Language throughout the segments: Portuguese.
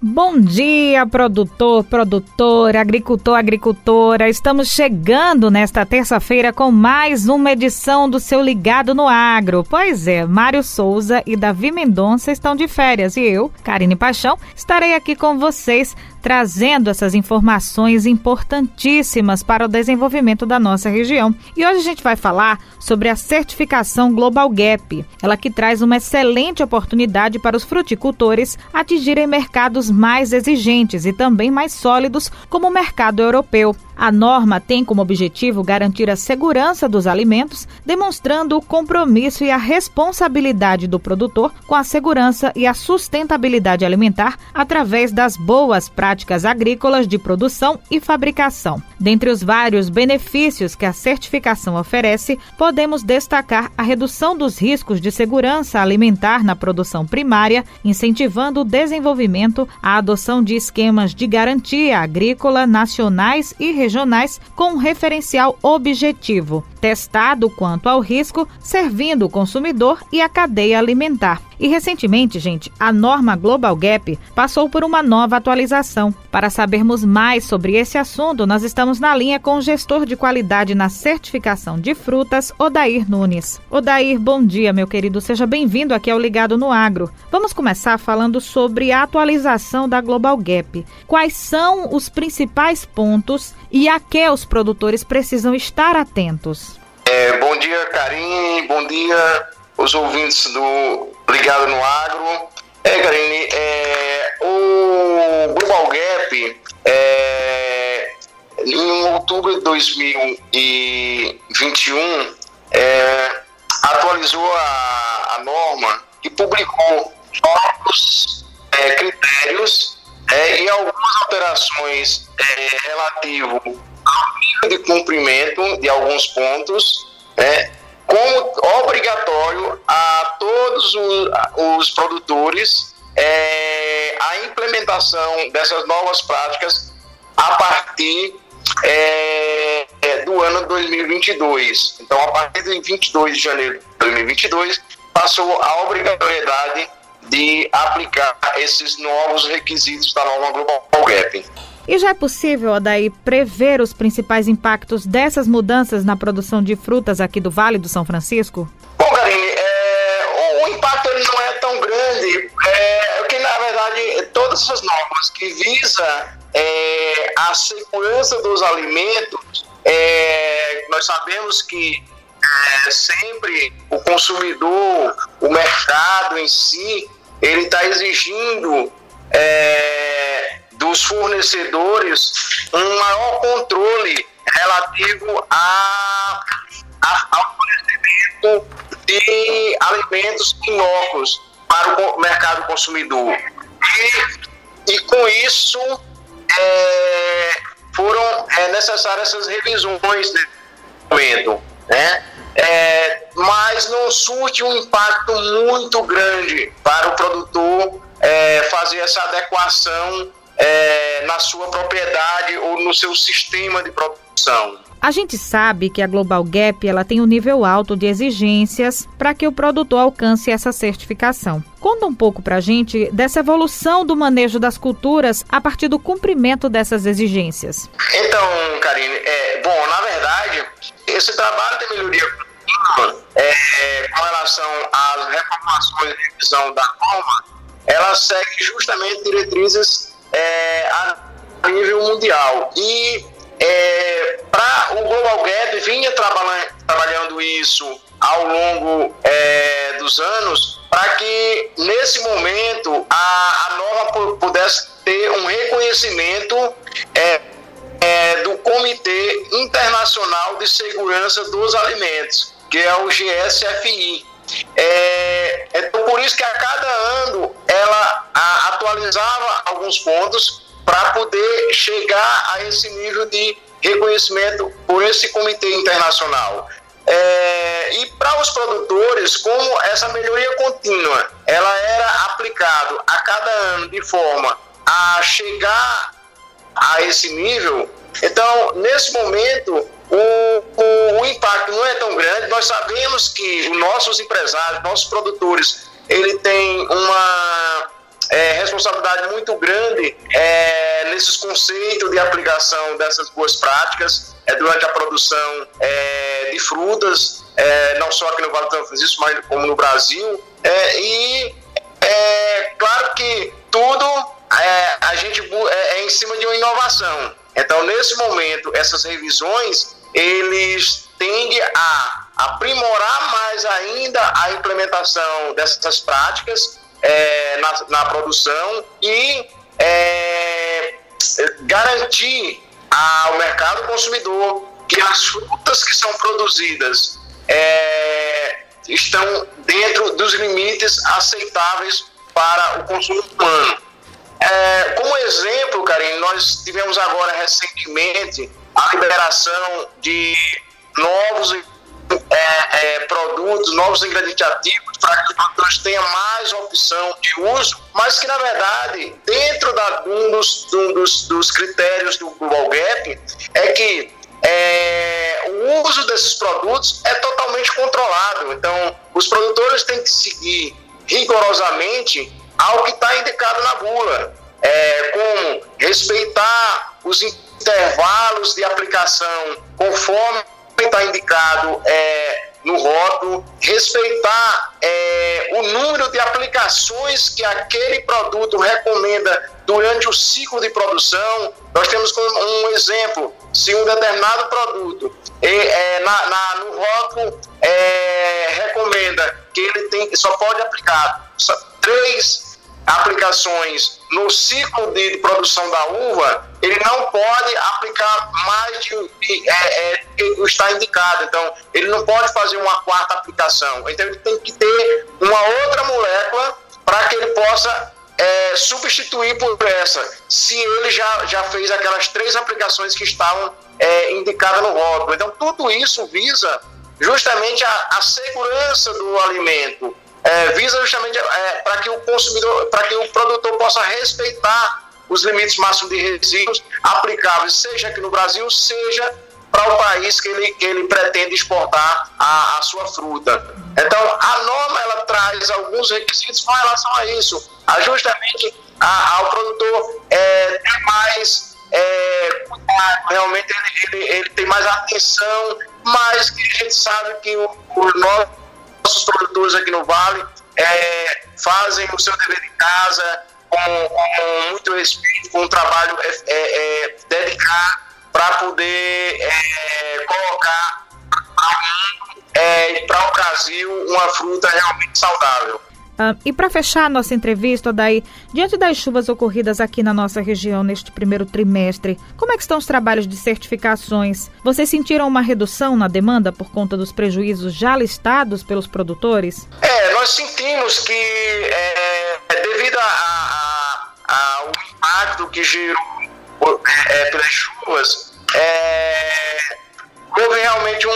Bom dia, produtor, produtora, agricultor, agricultora. Estamos chegando nesta terça-feira com mais uma edição do seu Ligado no Agro. Pois é, Mário Souza e Davi Mendonça estão de férias e eu, Karine Paixão, estarei aqui com vocês trazendo essas informações importantíssimas para o desenvolvimento da nossa região. E hoje a gente vai falar sobre a certificação Global Gap, ela que traz uma excelente oportunidade para os fruticultores atingirem mercados mais exigentes e também mais sólidos, como o mercado europeu. A norma tem como objetivo garantir a segurança dos alimentos, demonstrando o compromisso e a responsabilidade do produtor com a segurança e a sustentabilidade alimentar através das boas práticas agrícolas de produção e fabricação. Dentre os vários benefícios que a certificação oferece, podemos destacar a redução dos riscos de segurança alimentar na produção primária, incentivando o desenvolvimento, a adoção de esquemas de garantia agrícola nacionais e regionais regionais com um referencial objetivo, testado quanto ao risco, servindo o consumidor e a cadeia alimentar. E recentemente, gente, a norma Global Gap passou por uma nova atualização. Para sabermos mais sobre esse assunto, nós estamos na linha com o gestor de qualidade na certificação de frutas, Odair Nunes. Odair, bom dia, meu querido. Seja bem-vindo aqui ao Ligado no Agro. Vamos começar falando sobre a atualização da Global Gap. Quais são os principais pontos e a que os produtores precisam estar atentos? Bom dia, Karine. Bom dia, os ouvintes do Ligado no Agro. É, Karine, é, o Global Gap, é, em outubro de 2021, é, atualizou a, a, norma e publicou novos é, critérios é, e algumas alterações é, relativo ao nível de cumprimento de alguns pontos, né, como obrigatório a todos os, os produtores é, a implementação dessas novas práticas a partir é, é do ano 2022. Então, a partir de 22 de janeiro de 2022, passou a obrigatoriedade de aplicar esses novos requisitos da norma Global Gap. E já é possível, daí, prever os principais impactos dessas mudanças na produção de frutas aqui do Vale do São Francisco? Bom, Karine, é, o impacto ele não é tão grande, é, que na verdade todas essas normas que visa é, a segurança dos alimentos, é, nós sabemos que é, sempre o consumidor, o mercado em si, ele está exigindo dos fornecedores um maior controle relativo a, a, ao fornecimento de alimentos inóculos para o mercado consumidor. E, e com isso é, foram é, necessárias essas revisões nesse momento. Né? É, mas não surte um impacto muito grande para o produtor é, fazer essa adequação é, na sua propriedade ou no seu sistema de produção. A gente sabe que a Global Gap ela tem um nível alto de exigências para que o produtor alcance essa certificação. Conta um pouco para a gente dessa evolução do manejo das culturas a partir do cumprimento dessas exigências. Então, Karine, é, bom, na verdade, esse trabalho de melhoria contínua é, com relação às reformações e revisão da norma, ela segue justamente diretrizes é, a nível mundial. E é, para o Global Gap vinha trabalhando, isso ao longo é, dos anos para que nesse momento a, a norma pudesse ter um reconhecimento é, é, do Comitê Internacional de Segurança dos Alimentos, que é o GSFI. É, por isso que a cada ano ela a, atualizava alguns pontos para poder chegar a esse nível de reconhecimento por esse comitê internacional. É, e para os produtores, como essa melhoria contínua, ela era aplicada a cada ano de forma a chegar a esse nível, Então, nesse momento, o, o, o, impacto não é tão grande. Nós sabemos que os nossos empresários, nossos produtores, ele tem uma é, responsabilidade muito grande é, nesses conceitos de aplicação dessas boas práticas é, durante a produção é, de frutas, é, não só aqui no Vale do São Francisco, mas como no Brasil. É, e é claro que tudo é, a gente é, em cima de uma inovação. Então, nesse momento, essas revisões, eles tendem a aprimorar mais ainda a implementação dessas práticas é, na, na, produção e é, garantir ao mercado consumidor que as frutas que são produzidas é, estão dentro dos limites aceitáveis para o consumo humano. É, como exemplo, Karim, nós tivemos agora recentemente a liberação de novos é, é, produtos, novos ingredientes ativos para que os produtores tenham mais opção de uso, mas que na verdade, dentro da, um, dos, um dos, dos critérios do Global Gap, é que é, o uso desses produtos é totalmente controlado. Então, os produtores têm que seguir rigorosamente ao que está indicado na bula, é, como respeitar os intervalos de aplicação conforme está indicado é, no rótulo, respeitar é, o número de aplicações que aquele produto recomenda durante o ciclo de produção. Nós temos um exemplo, se um determinado produto é, na, na, no rótulo é, recomenda que ele tem, só pode aplicar três aplicações no ciclo de produção da uva, ele não pode aplicar mais de é, é, que está indicado. Então, ele não pode fazer uma quarta aplicação. Então, ele tem que ter uma outra molécula para que ele possa é, substituir por essa, se ele já, já fez aquelas três aplicações que estavam é, indicadas no rótulo. Então, tudo isso visa justamente a, a segurança do alimento, é, visa justamente é, para que o consumidor, para que o produtor possa respeitar os limites máximos de resíduos aplicáveis, seja aqui no Brasil, seja para o país que ele, que ele pretende exportar a, a sua fruta. Então, a norma ela traz alguns requisitos com relação a isso, a justamente a, ao produtor é, ter mais é, cuidado, realmente ele, ele, ele, tem mais atenção, mas que a gente sabe que o, o nosso nossos produtores aqui no Vale é, fazem o seu dever de casa com, com muito respeito, com um trabalho é, é, é dedicado para poder é, colocar para o Brasil uma fruta realmente saudável. Uh, e para fechar a nossa entrevista, daí, diante das chuvas ocorridas aqui na nossa região neste primeiro trimestre, como é que estão os trabalhos de certificações? Vocês sentiram uma redução na demanda por conta dos prejuízos já listados pelos produtores? É, nós sentimos que é, devido ao impacto que gerou é, pelas chuvas, é, houve realmente um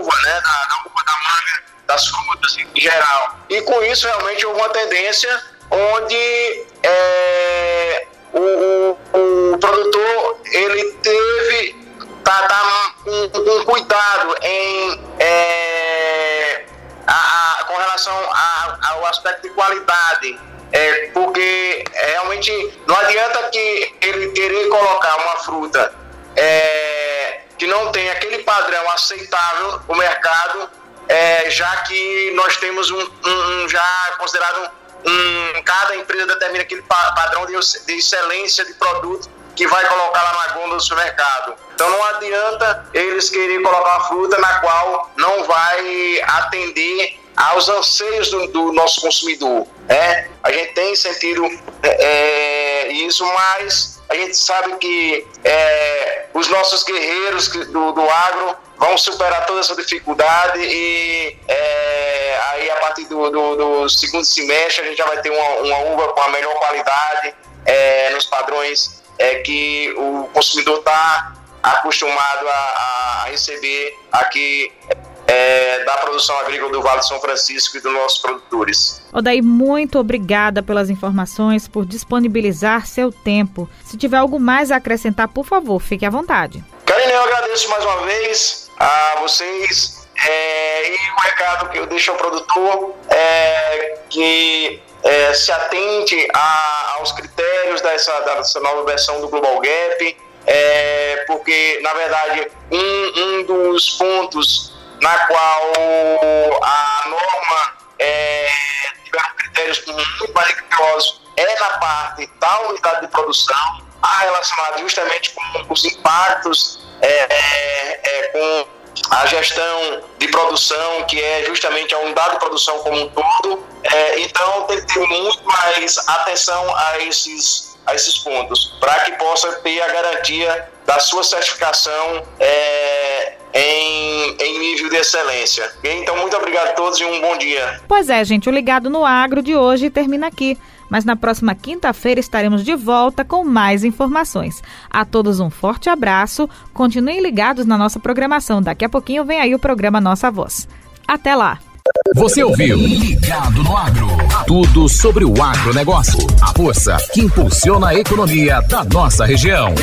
uva, né? Da, da, uva, da manga, das frutas em geral. E com isso realmente houve uma tendência onde é, o, o, o, produtor ele teve tá, tá um, um cuidado em é, a, a, com relação a, ao aspecto de qualidade. É, porque realmente não adianta que ele querer colocar uma fruta é, que não tem aquele padrão aceitável no mercado, é, já que nós temos um, um já considerado um, cada empresa determina aquele padrão de, de excelência de produto que vai colocar lá na gôndola do supermercado. Então não adianta eles querem colocar fruta na qual não vai atender aos anseios do, do nosso consumidor. Né? A gente tem sentido é, é isso, mas a gente sabe que é, os nossos guerreiros do, do agro vão superar toda essa dificuldade e é, aí a partir do, do, do, segundo semestre a gente já vai ter uma, uma uva com a melhor qualidade é, nos padrões é, que o consumidor está acostumado a, a, receber aqui é, da produção agrícola do Vale de São Francisco e dos nossos produtores. Odaí, muito obrigada pelas informações, por disponibilizar seu tempo. Se tiver algo mais a acrescentar, por favor, fique à vontade. Karine, eu agradeço mais uma vez a vocês é, e o recado que eu deixo ao produtor é que é, se atente a, aos critérios dessa, dessa nova versão do Global Gap, é, porque, na verdade, um, um dos pontos na qual a norma é, tiver critérios muito mais rigorosos é na parte da unidade de produção, a relacionado justamente com os impactos é, é, é, com a gestão de produção, que é justamente a unidade de produção como um todo. É, então, tem que ter muito mais atenção a esses, a esses pontos, para que possa ter a garantia da sua certificação é, em, em nível de excelência. Então, muito obrigado a todos e um bom dia. Pois é, gente, o Ligado no Agro de hoje termina aqui mas na próxima quinta-feira estaremos de volta com mais informações. A todos um forte abraço, continuem ligados na nossa programação. Daqui a pouquinho vem aí o programa Nossa Voz. Até lá! Você ouviu Ligado no Agro. Tudo sobre o agronegócio. A força que impulsiona a economia da nossa região.